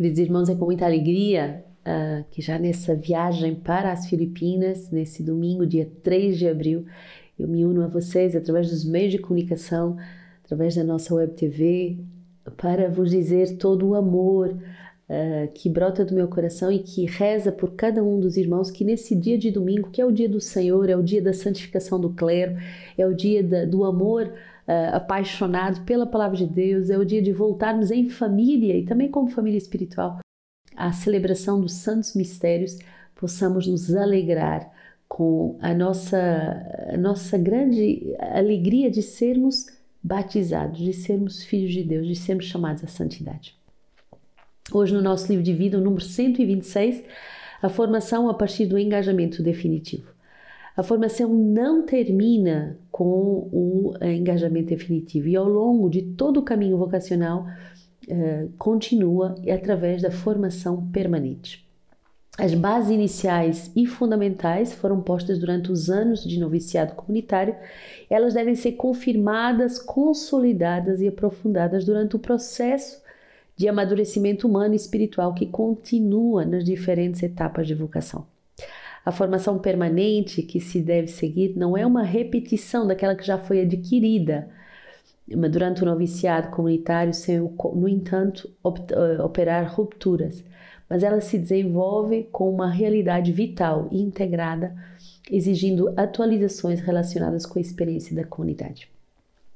Queridos irmãos, é com muita alegria uh, que já nessa viagem para as Filipinas, nesse domingo, dia 3 de abril, eu me uno a vocês através dos meios de comunicação, através da nossa web TV, para vos dizer todo o amor uh, que brota do meu coração e que reza por cada um dos irmãos que nesse dia de domingo, que é o dia do Senhor, é o dia da santificação do clero, é o dia da, do amor uh, apaixonado pela palavra de Deus, é o dia de voltarmos em família e também como família espiritual à celebração dos santos mistérios, possamos nos alegrar com a nossa, a nossa grande alegria de sermos batizados, de sermos filhos de Deus, de sermos chamados à santidade. Hoje, no nosso livro de vida, o número 126, a formação a partir do engajamento definitivo. A formação não termina com o engajamento definitivo e ao longo de todo o caminho vocacional eh, continua através da formação permanente. As bases iniciais e fundamentais foram postas durante os anos de noviciado comunitário. Elas devem ser confirmadas, consolidadas e aprofundadas durante o processo de amadurecimento humano e espiritual que continua nas diferentes etapas de vocação. A formação permanente que se deve seguir não é uma repetição daquela que já foi adquirida durante o noviciado comunitário, sem, no entanto, eh, operar rupturas mas ela se desenvolve com uma realidade vital e integrada, exigindo atualizações relacionadas com a experiência da comunidade.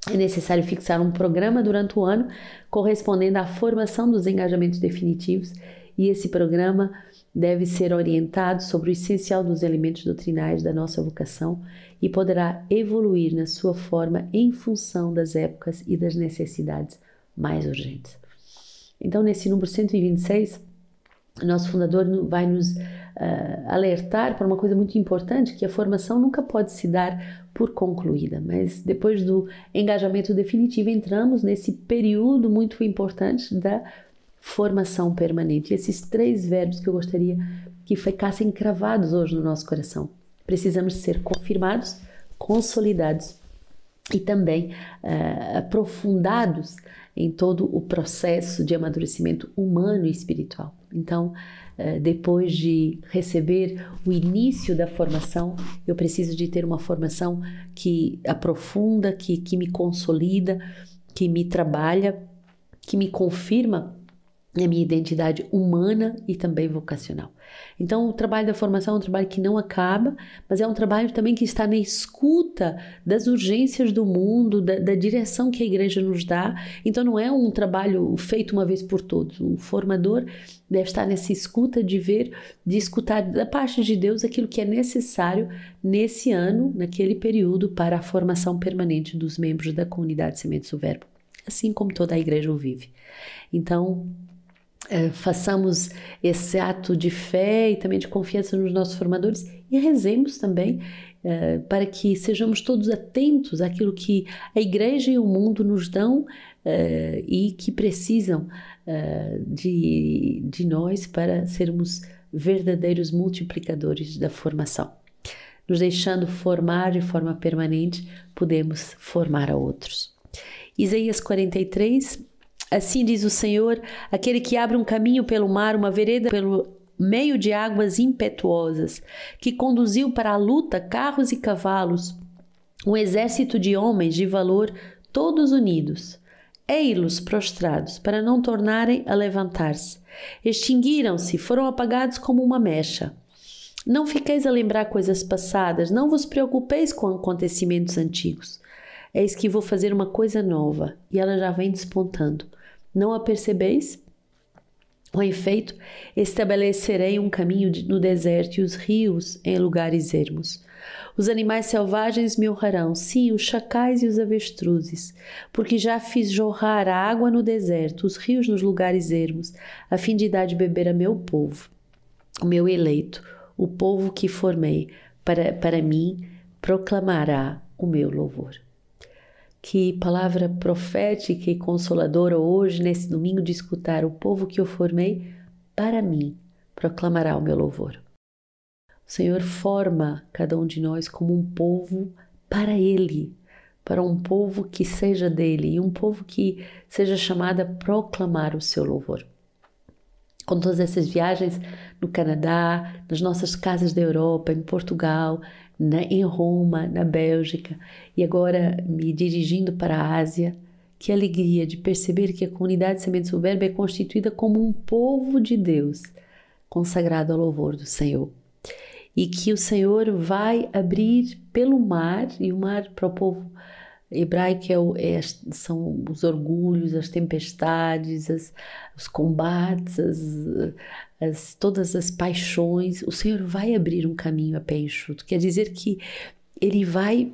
É necessário fixar um programa durante o ano correspondendo à formação dos engajamentos definitivos, e esse programa deve ser orientado sobre o essencial dos elementos doutrinais da nossa vocação e poderá evoluir na sua forma em função das épocas e das necessidades mais urgentes. Então, nesse número 126, nosso fundador vai nos uh, alertar para uma coisa muito importante, que a formação nunca pode se dar por concluída, mas depois do engajamento definitivo entramos nesse período muito importante da formação permanente. E esses três verbos que eu gostaria que ficassem cravados hoje no nosso coração. Precisamos ser confirmados, consolidados e também uh, aprofundados em todo o processo de amadurecimento humano e espiritual. Então, uh, depois de receber o início da formação, eu preciso de ter uma formação que aprofunda, que, que me consolida, que me trabalha, que me confirma a minha identidade humana e também vocacional. Então, o trabalho da formação é um trabalho que não acaba, mas é um trabalho também que está na escuta das urgências do mundo, da, da direção que a igreja nos dá. Então, não é um trabalho feito uma vez por todos. O formador deve estar nessa escuta de ver, de escutar da parte de Deus aquilo que é necessário nesse ano, naquele período, para a formação permanente dos membros da comunidade Sementes do Verbo, assim como toda a igreja o vive. Então, é, façamos esse ato de fé e também de confiança nos nossos formadores e rezemos também é, para que sejamos todos atentos àquilo que a igreja e o mundo nos dão é, e que precisam de, de nós para sermos verdadeiros multiplicadores da formação. Nos deixando formar de forma permanente, podemos formar a outros. Isaías 43, Assim diz o Senhor, aquele que abre um caminho pelo mar, uma vereda pelo meio de águas impetuosas, que conduziu para a luta carros e cavalos, um exército de homens de valor, todos unidos. Ei-los prostrados, para não tornarem a levantar-se. Extinguiram-se, foram apagados como uma mecha. Não fiqueis a lembrar coisas passadas, não vos preocupeis com acontecimentos antigos. Eis que vou fazer uma coisa nova, e ela já vem despontando. Não a percebeis? Com efeito, estabelecerei um caminho no deserto e os rios em lugares ermos. Os animais selvagens me honrarão, sim, os chacais e os avestruzes, porque já fiz jorrar a água no deserto, os rios nos lugares ermos, a fim de dar de beber a meu povo, o meu eleito, o povo que formei, para, para mim proclamará o meu louvor. Que palavra profética e consoladora hoje, nesse domingo, de escutar o povo que eu formei, para mim, proclamará o meu louvor. O Senhor forma cada um de nós como um povo para Ele, para um povo que seja dele e um povo que seja chamado a proclamar o seu louvor. com todas essas viagens no Canadá, nas nossas casas da Europa, em Portugal, na, em Roma, na Bélgica e agora me dirigindo para a Ásia. Que alegria de perceber que a comunidade Sementes do Verbo é constituída como um povo de Deus, consagrado ao louvor do Senhor. E que o Senhor vai abrir pelo mar, e o mar para o povo hebraico é, o, é, são os orgulhos, as tempestades, as, os combates, as, as, todas as paixões. O Senhor vai abrir um caminho a pé enxuto. Quer dizer que Ele vai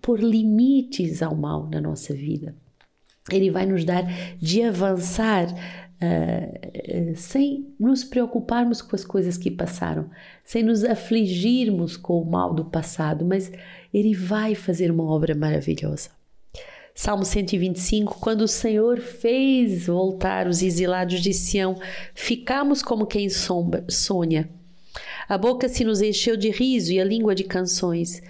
pôr limites ao mal na nossa vida. Ele vai nos dar de avançar uh, uh, sem nos preocuparmos com as coisas que passaram, sem nos afligirmos com o mal do passado, mas Ele vai fazer uma obra maravilhosa. Salmo 125: Quando o Senhor fez voltar os exilados de Sião, ficamos como quem sombra, sonha. A boca se nos encheu de riso e a língua de canções.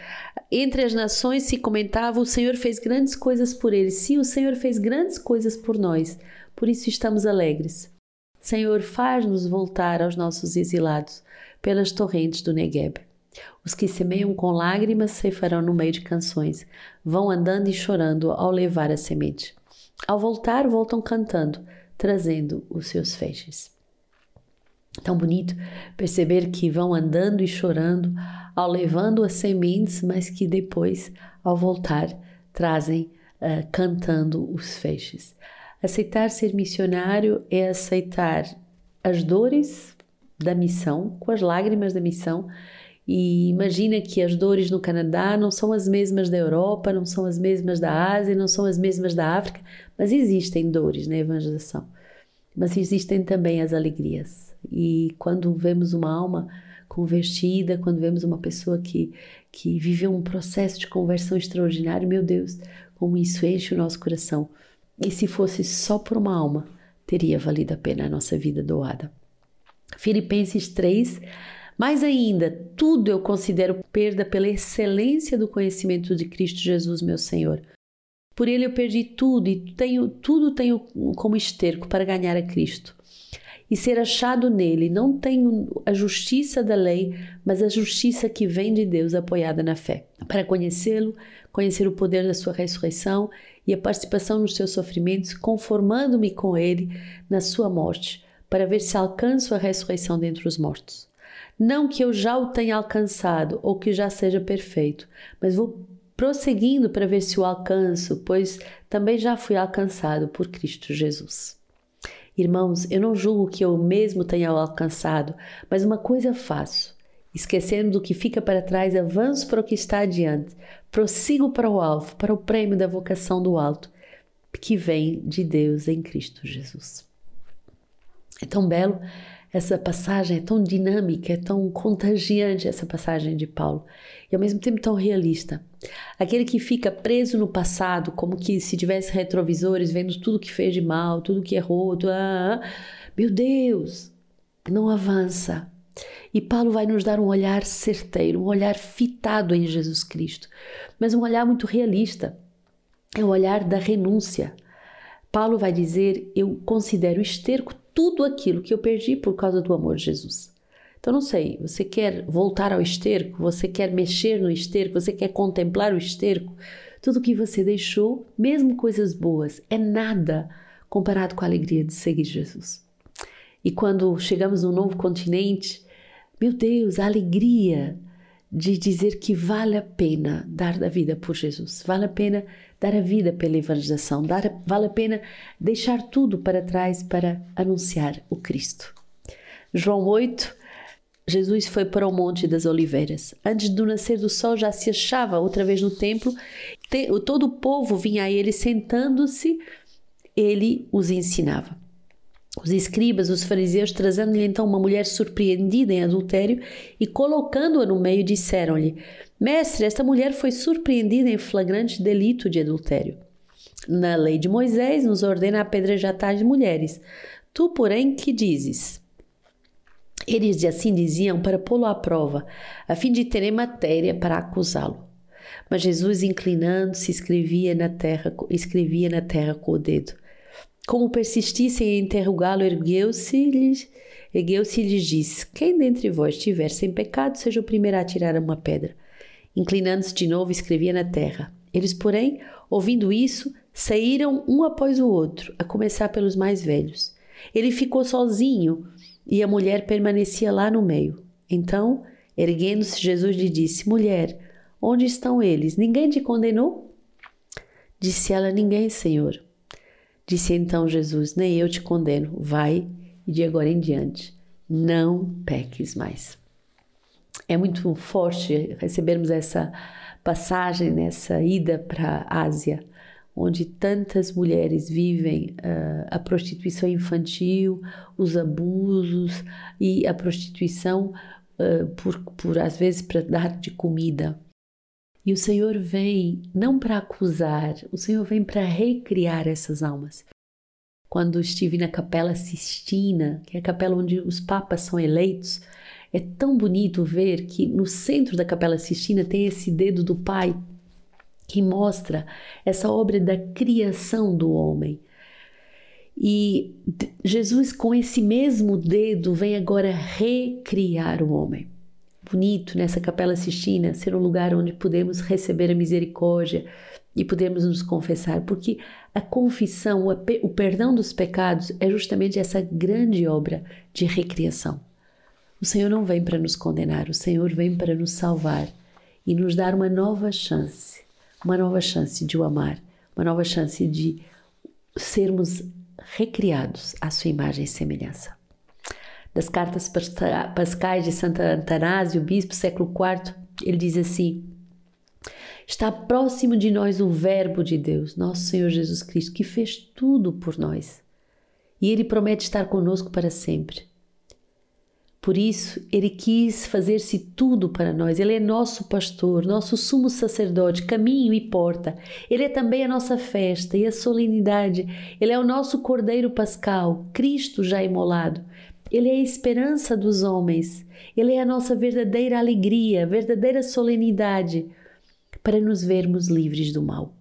Entre as nações se comentava: o Senhor fez grandes coisas por eles. Sim, o Senhor fez grandes coisas por nós. Por isso estamos alegres. Senhor, faz-nos voltar aos nossos exilados pelas torrentes do Negueb. Os que semeiam com lágrimas ceifarão no meio de canções. Vão andando e chorando ao levar a semente. Ao voltar, voltam cantando, trazendo os seus feixes. Tão bonito perceber que vão andando e chorando ao levando as sementes, mas que depois, ao voltar, trazem uh, cantando os feixes. Aceitar ser missionário é aceitar as dores da missão, com as lágrimas da missão. E imagina que as dores no Canadá não são as mesmas da Europa, não são as mesmas da Ásia, não são as mesmas da África, mas existem dores na evangelização. Mas existem também as alegrias. E quando vemos uma alma convertida, quando vemos uma pessoa que, que viveu um processo de conversão extraordinário, meu Deus, como isso enche o nosso coração. E se fosse só por uma alma, teria valido a pena a nossa vida doada. Filipenses 3. Mais ainda, tudo eu considero perda pela excelência do conhecimento de Cristo Jesus, meu Senhor. Por ele eu perdi tudo e tenho tudo tenho como esterco para ganhar a Cristo e ser achado nele. Não tenho a justiça da lei, mas a justiça que vem de Deus apoiada na fé. Para conhecê-lo, conhecer o poder da sua ressurreição e a participação nos seus sofrimentos, conformando-me com ele na sua morte, para ver se alcanço a ressurreição dentre os mortos. Não que eu já o tenha alcançado ou que já seja perfeito, mas vou prosseguindo para ver se o alcanço, pois também já fui alcançado por Cristo Jesus. Irmãos, eu não julgo que eu mesmo tenha alcançado, mas uma coisa faço. Esquecendo do que fica para trás, avanço para o que está adiante, prossigo para o alvo, para o prêmio da vocação do alto, que vem de Deus em Cristo Jesus. É tão belo essa passagem, é tão dinâmica, é tão contagiante essa passagem de Paulo e ao mesmo tempo tão realista. Aquele que fica preso no passado, como que se tivesse retrovisores, vendo tudo que fez de mal, tudo que errou, tudo, ah, meu Deus, não avança. E Paulo vai nos dar um olhar certeiro, um olhar fitado em Jesus Cristo, mas um olhar muito realista. É o olhar da renúncia. Paulo vai dizer: Eu considero esterco tudo aquilo que eu perdi por causa do amor de Jesus. Então, não sei, você quer voltar ao esterco, você quer mexer no esterco, você quer contemplar o esterco, tudo que você deixou, mesmo coisas boas, é nada comparado com a alegria de seguir Jesus. E quando chegamos num novo continente, meu Deus, a alegria de dizer que vale a pena dar a vida por Jesus, vale a pena dar a vida pela evangelização, dar, vale a pena deixar tudo para trás para anunciar o Cristo. João 8, Jesus foi para o Monte das Oliveiras. Antes do nascer do sol já se achava outra vez no templo. Todo o povo vinha a ele sentando-se, ele os ensinava. Os escribas, os fariseus, trazendo-lhe então uma mulher surpreendida em adultério e colocando-a no meio, disseram-lhe: Mestre, esta mulher foi surpreendida em flagrante delito de adultério. Na lei de Moisés nos ordena apedrejar tais mulheres. Tu, porém, que dizes? Eles assim diziam para pô-lo à prova, a fim de terem matéria para acusá-lo. Mas Jesus, inclinando-se, escrevia na terra, escrevia na terra com o dedo. Como persistissem em interrogá-lo, ergueu-se ergueu-se e lhes disse: Quem dentre vós tiver sem pecado, seja o primeiro a atirar uma pedra. Inclinando-se de novo, escrevia na terra. Eles, porém, ouvindo isso, saíram um após o outro, a começar pelos mais velhos. Ele ficou sozinho e a mulher permanecia lá no meio. Então, erguendo-se, Jesus lhe disse: Mulher, onde estão eles? Ninguém te condenou? Disse ela: Ninguém, Senhor. Disse então Jesus: Nem eu te condeno. Vai e de agora em diante não peques mais. É muito forte recebermos essa passagem nessa ida para a Ásia, onde tantas mulheres vivem uh, a prostituição infantil, os abusos e a prostituição uh, por, por às vezes para dar de comida. E o Senhor vem não para acusar, o Senhor vem para recriar essas almas. Quando estive na Capela Sistina, que é a capela onde os papas são eleitos, é tão bonito ver que no centro da Capela Sistina tem esse dedo do Pai que mostra essa obra da criação do homem. E Jesus, com esse mesmo dedo, vem agora recriar o homem. Bonito nessa Capela Sistina ser um lugar onde podemos receber a misericórdia e podemos nos confessar, porque a confissão, o perdão dos pecados é justamente essa grande obra de recriação. O Senhor não vem para nos condenar, o Senhor vem para nos salvar e nos dar uma nova chance, uma nova chance de o amar, uma nova chance de sermos recriados à sua imagem e semelhança. Das cartas pascais de Santo Antanásio, bispo século IV, ele diz assim: Está próximo de nós o Verbo de Deus, nosso Senhor Jesus Cristo, que fez tudo por nós. E ele promete estar conosco para sempre. Por isso, ele quis fazer-se tudo para nós. Ele é nosso pastor, nosso sumo sacerdote, caminho e porta. Ele é também a nossa festa e a solenidade. Ele é o nosso cordeiro pascal, Cristo já imolado. Ele é a esperança dos homens. Ele é a nossa verdadeira alegria, verdadeira solenidade, para nos vermos livres do mal.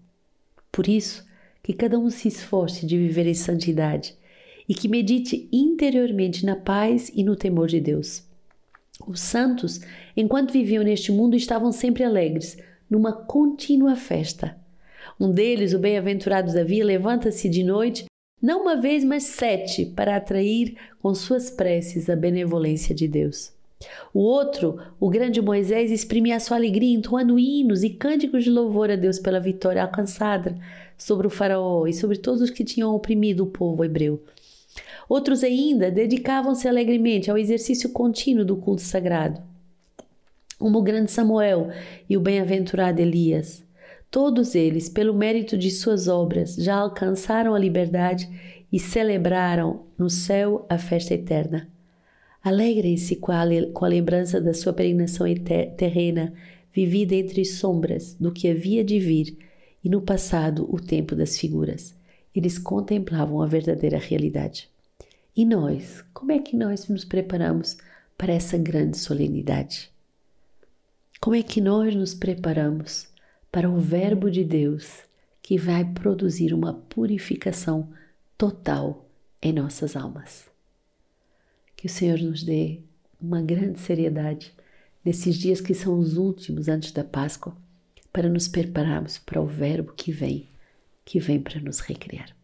Por isso, que cada um se esforce de viver em santidade e que medite interiormente na paz e no temor de Deus. Os santos, enquanto viviam neste mundo, estavam sempre alegres, numa contínua festa. Um deles, o bem-aventurado Davi, levanta-se de noite, não uma vez, mas sete, para atrair com suas preces a benevolência de Deus. O outro, o grande Moisés, exprimia a sua alegria entoando hinos e cânticos de louvor a Deus pela vitória alcançada sobre o faraó e sobre todos os que tinham oprimido o povo hebreu. Outros ainda dedicavam-se alegremente ao exercício contínuo do culto sagrado, como o grande Samuel e o bem-aventurado Elias. Todos eles, pelo mérito de suas obras, já alcançaram a liberdade e celebraram no céu a festa eterna. Alegrem-se com, com a, lembrança da sua peregrinação terrena, vivida entre sombras do que havia de vir, e no passado o tempo das figuras. Eles contemplavam a verdadeira realidade. E nós, como é que nós nos preparamos para essa grande solenidade? Como é que nós nos preparamos para o Verbo de Deus que vai produzir uma purificação total em nossas almas? Que o Senhor nos dê uma grande seriedade nesses dias que são os últimos antes da Páscoa, para nos prepararmos para o Verbo que vem, que vem para nos recriar.